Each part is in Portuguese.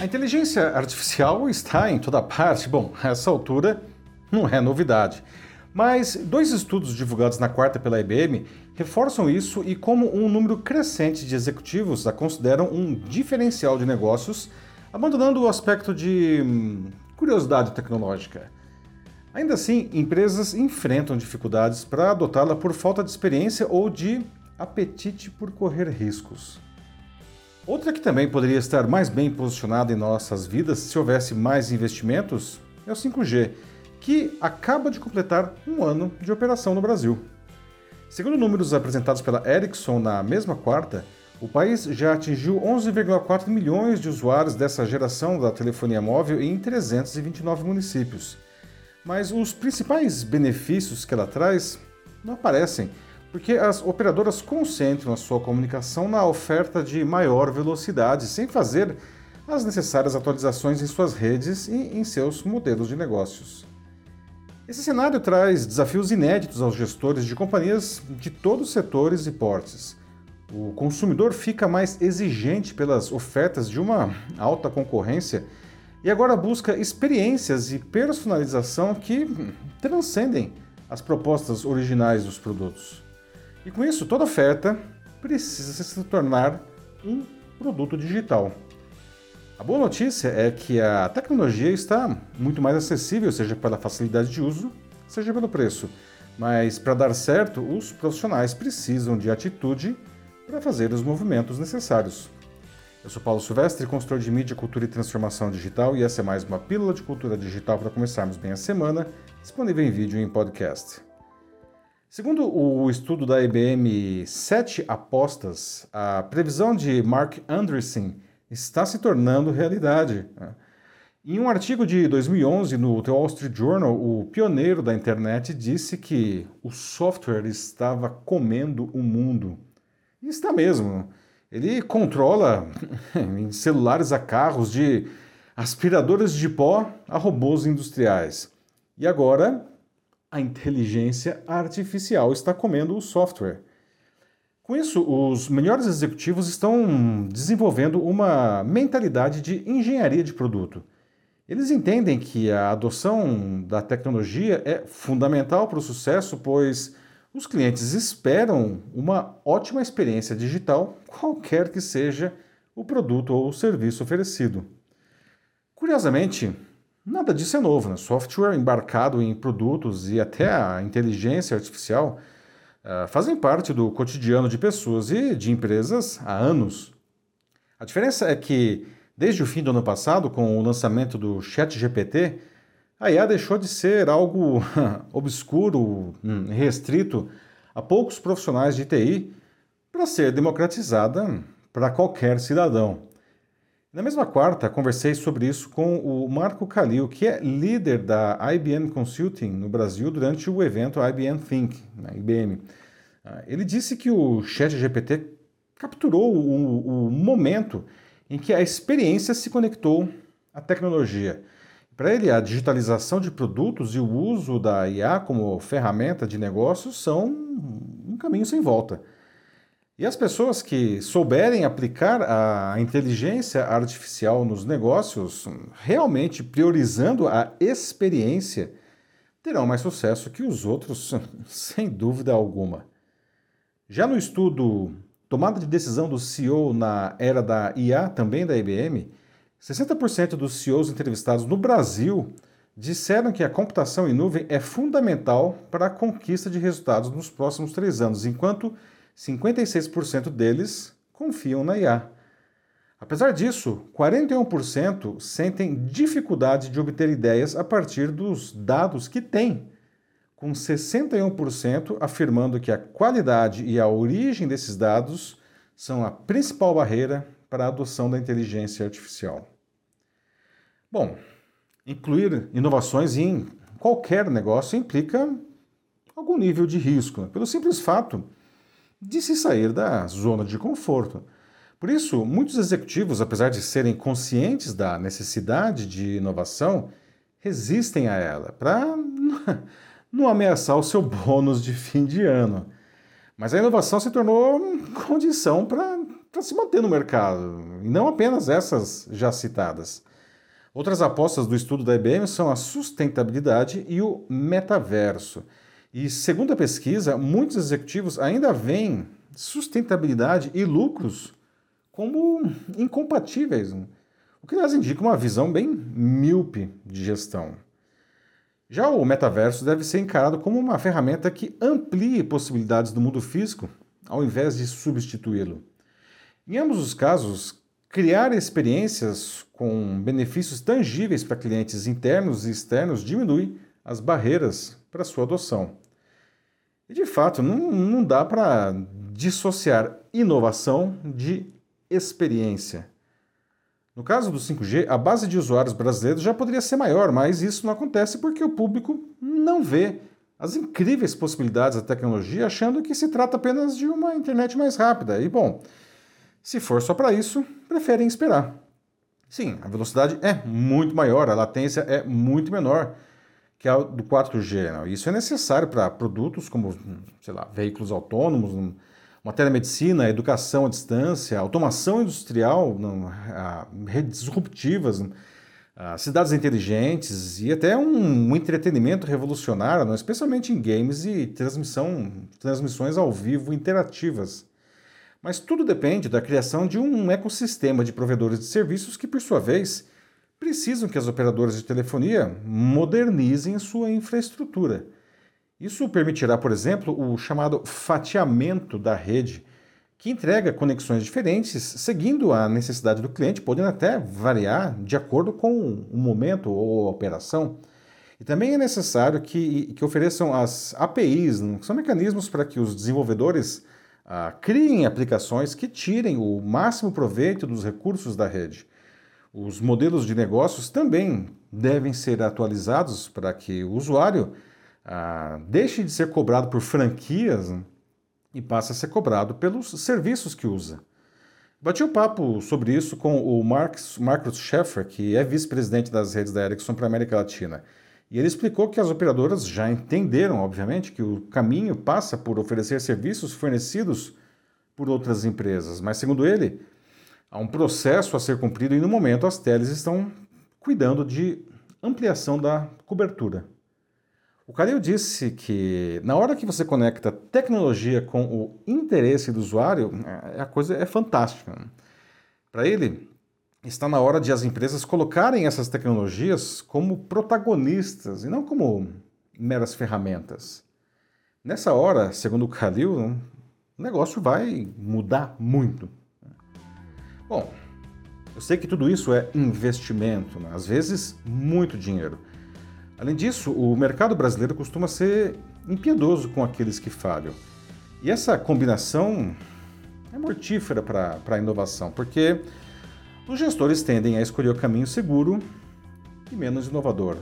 A inteligência artificial está em toda parte. Bom, essa altura não é novidade. Mas dois estudos divulgados na quarta pela IBM reforçam isso e como um número crescente de executivos a consideram um diferencial de negócios, abandonando o aspecto de hum, curiosidade tecnológica. Ainda assim, empresas enfrentam dificuldades para adotá-la por falta de experiência ou de apetite por correr riscos. Outra que também poderia estar mais bem posicionada em nossas vidas se houvesse mais investimentos é o 5G, que acaba de completar um ano de operação no Brasil. Segundo números apresentados pela Ericsson na mesma quarta, o país já atingiu 11,4 milhões de usuários dessa geração da telefonia móvel em 329 municípios. Mas os principais benefícios que ela traz não aparecem porque as operadoras concentram a sua comunicação na oferta de maior velocidade, sem fazer as necessárias atualizações em suas redes e em seus modelos de negócios. Esse cenário traz desafios inéditos aos gestores de companhias de todos os setores e portes. O consumidor fica mais exigente pelas ofertas de uma alta concorrência e agora busca experiências e personalização que transcendem as propostas originais dos produtos. E com isso, toda oferta precisa se tornar um produto digital. A boa notícia é que a tecnologia está muito mais acessível, seja pela facilidade de uso, seja pelo preço. Mas para dar certo, os profissionais precisam de atitude para fazer os movimentos necessários. Eu sou Paulo Silvestre, consultor de mídia, cultura e transformação digital, e essa é mais uma pílula de cultura digital para começarmos bem a semana, disponível em vídeo e em podcast. Segundo o estudo da IBM Sete Apostas, a previsão de Mark Andreessen está se tornando realidade. Né? Em um artigo de 2011 no The Wall Street Journal, o pioneiro da internet disse que o software estava comendo o mundo. E está mesmo. Ele controla em celulares a carros, de aspiradores de pó a robôs industriais. E agora a inteligência artificial está comendo o software. Com isso, os melhores executivos estão desenvolvendo uma mentalidade de engenharia de produto. Eles entendem que a adoção da tecnologia é fundamental para o sucesso, pois os clientes esperam uma ótima experiência digital, qualquer que seja o produto ou o serviço oferecido. Curiosamente, Nada disso é novo. Né? Software embarcado em produtos e até a inteligência artificial uh, fazem parte do cotidiano de pessoas e de empresas há anos. A diferença é que, desde o fim do ano passado, com o lançamento do ChatGPT, a IA deixou de ser algo obscuro, hum, restrito a poucos profissionais de TI para ser democratizada para qualquer cidadão. Na mesma quarta, conversei sobre isso com o Marco Calil, que é líder da IBM Consulting no Brasil durante o evento IBM Think, na IBM. Ah, ele disse que o ChatGPT capturou o, o momento em que a experiência se conectou à tecnologia. Para ele, a digitalização de produtos e o uso da IA como ferramenta de negócios são um caminho sem volta. E as pessoas que souberem aplicar a inteligência artificial nos negócios, realmente priorizando a experiência, terão mais sucesso que os outros, sem dúvida alguma. Já no estudo Tomada de Decisão do CEO na Era da IA, também da IBM, 60% dos CEOs entrevistados no Brasil disseram que a computação em nuvem é fundamental para a conquista de resultados nos próximos três anos, enquanto 56% deles confiam na IA. Apesar disso, 41% sentem dificuldade de obter ideias a partir dos dados que têm, com 61% afirmando que a qualidade e a origem desses dados são a principal barreira para a adoção da inteligência artificial. Bom, incluir inovações em qualquer negócio implica algum nível de risco, pelo simples fato de se sair da zona de conforto. Por isso, muitos executivos, apesar de serem conscientes da necessidade de inovação, resistem a ela para não ameaçar o seu bônus de fim de ano. Mas a inovação se tornou condição para se manter no mercado, e não apenas essas já citadas. Outras apostas do estudo da IBM são a sustentabilidade e o metaverso. E segundo a pesquisa, muitos executivos ainda veem sustentabilidade e lucros como incompatíveis, o que nos indica uma visão bem míope de gestão. Já o metaverso deve ser encarado como uma ferramenta que amplie possibilidades do mundo físico, ao invés de substituí-lo. Em ambos os casos, criar experiências com benefícios tangíveis para clientes internos e externos diminui as barreiras para sua adoção. E de fato, não, não dá para dissociar inovação de experiência. No caso do 5G, a base de usuários brasileiros já poderia ser maior, mas isso não acontece porque o público não vê as incríveis possibilidades da tecnologia, achando que se trata apenas de uma internet mais rápida. E bom, se for só para isso, preferem esperar. Sim, a velocidade é muito maior, a latência é muito menor que a do 4G. Não? Isso é necessário para produtos como, sei lá, veículos autônomos, uma telemedicina, educação à distância, automação industrial, não, redes disruptivas, cidades inteligentes e até um, um entretenimento revolucionário, não, especialmente em games e transmissão, transmissões ao vivo interativas. Mas tudo depende da criação de um ecossistema de provedores de serviços que, por sua vez, precisam que as operadoras de telefonia modernizem sua infraestrutura. Isso permitirá, por exemplo, o chamado fatiamento da rede, que entrega conexões diferentes, seguindo a necessidade do cliente, podendo até variar de acordo com o momento ou a operação. E também é necessário que, que ofereçam as APIs, que são mecanismos para que os desenvolvedores ah, criem aplicações que tirem o máximo proveito dos recursos da rede. Os modelos de negócios também devem ser atualizados para que o usuário ah, deixe de ser cobrado por franquias né, e passe a ser cobrado pelos serviços que usa. Bati o um papo sobre isso com o Marcus Scheffer, que é vice-presidente das redes da Ericsson para a América Latina. E ele explicou que as operadoras já entenderam, obviamente, que o caminho passa por oferecer serviços fornecidos por outras empresas. Mas, segundo ele, há um processo a ser cumprido e, no momento, as teles estão cuidando de ampliação da cobertura. O Calil disse que na hora que você conecta tecnologia com o interesse do usuário, é, a coisa é fantástica. Para ele, está na hora de as empresas colocarem essas tecnologias como protagonistas e não como meras ferramentas. Nessa hora, segundo o Khalil, o negócio vai mudar muito. Bom, eu sei que tudo isso é investimento, né? às vezes muito dinheiro. Além disso, o mercado brasileiro costuma ser impiedoso com aqueles que falham. E essa combinação é mortífera para a inovação, porque os gestores tendem a escolher o caminho seguro e menos inovador.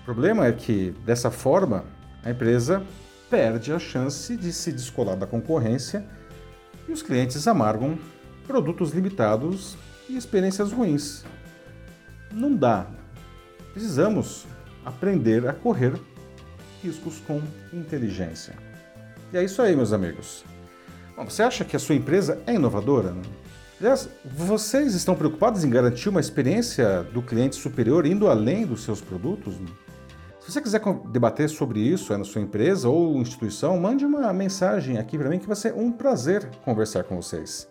O problema é que, dessa forma, a empresa perde a chance de se descolar da concorrência e os clientes amargam produtos limitados e experiências ruins. Não dá. Precisamos aprender a correr riscos com inteligência. E é isso aí, meus amigos. Bom, você acha que a sua empresa é inovadora? Aliás, vocês estão preocupados em garantir uma experiência do cliente superior indo além dos seus produtos? Se você quiser debater sobre isso na sua empresa ou instituição, mande uma mensagem aqui para mim que vai ser um prazer conversar com vocês.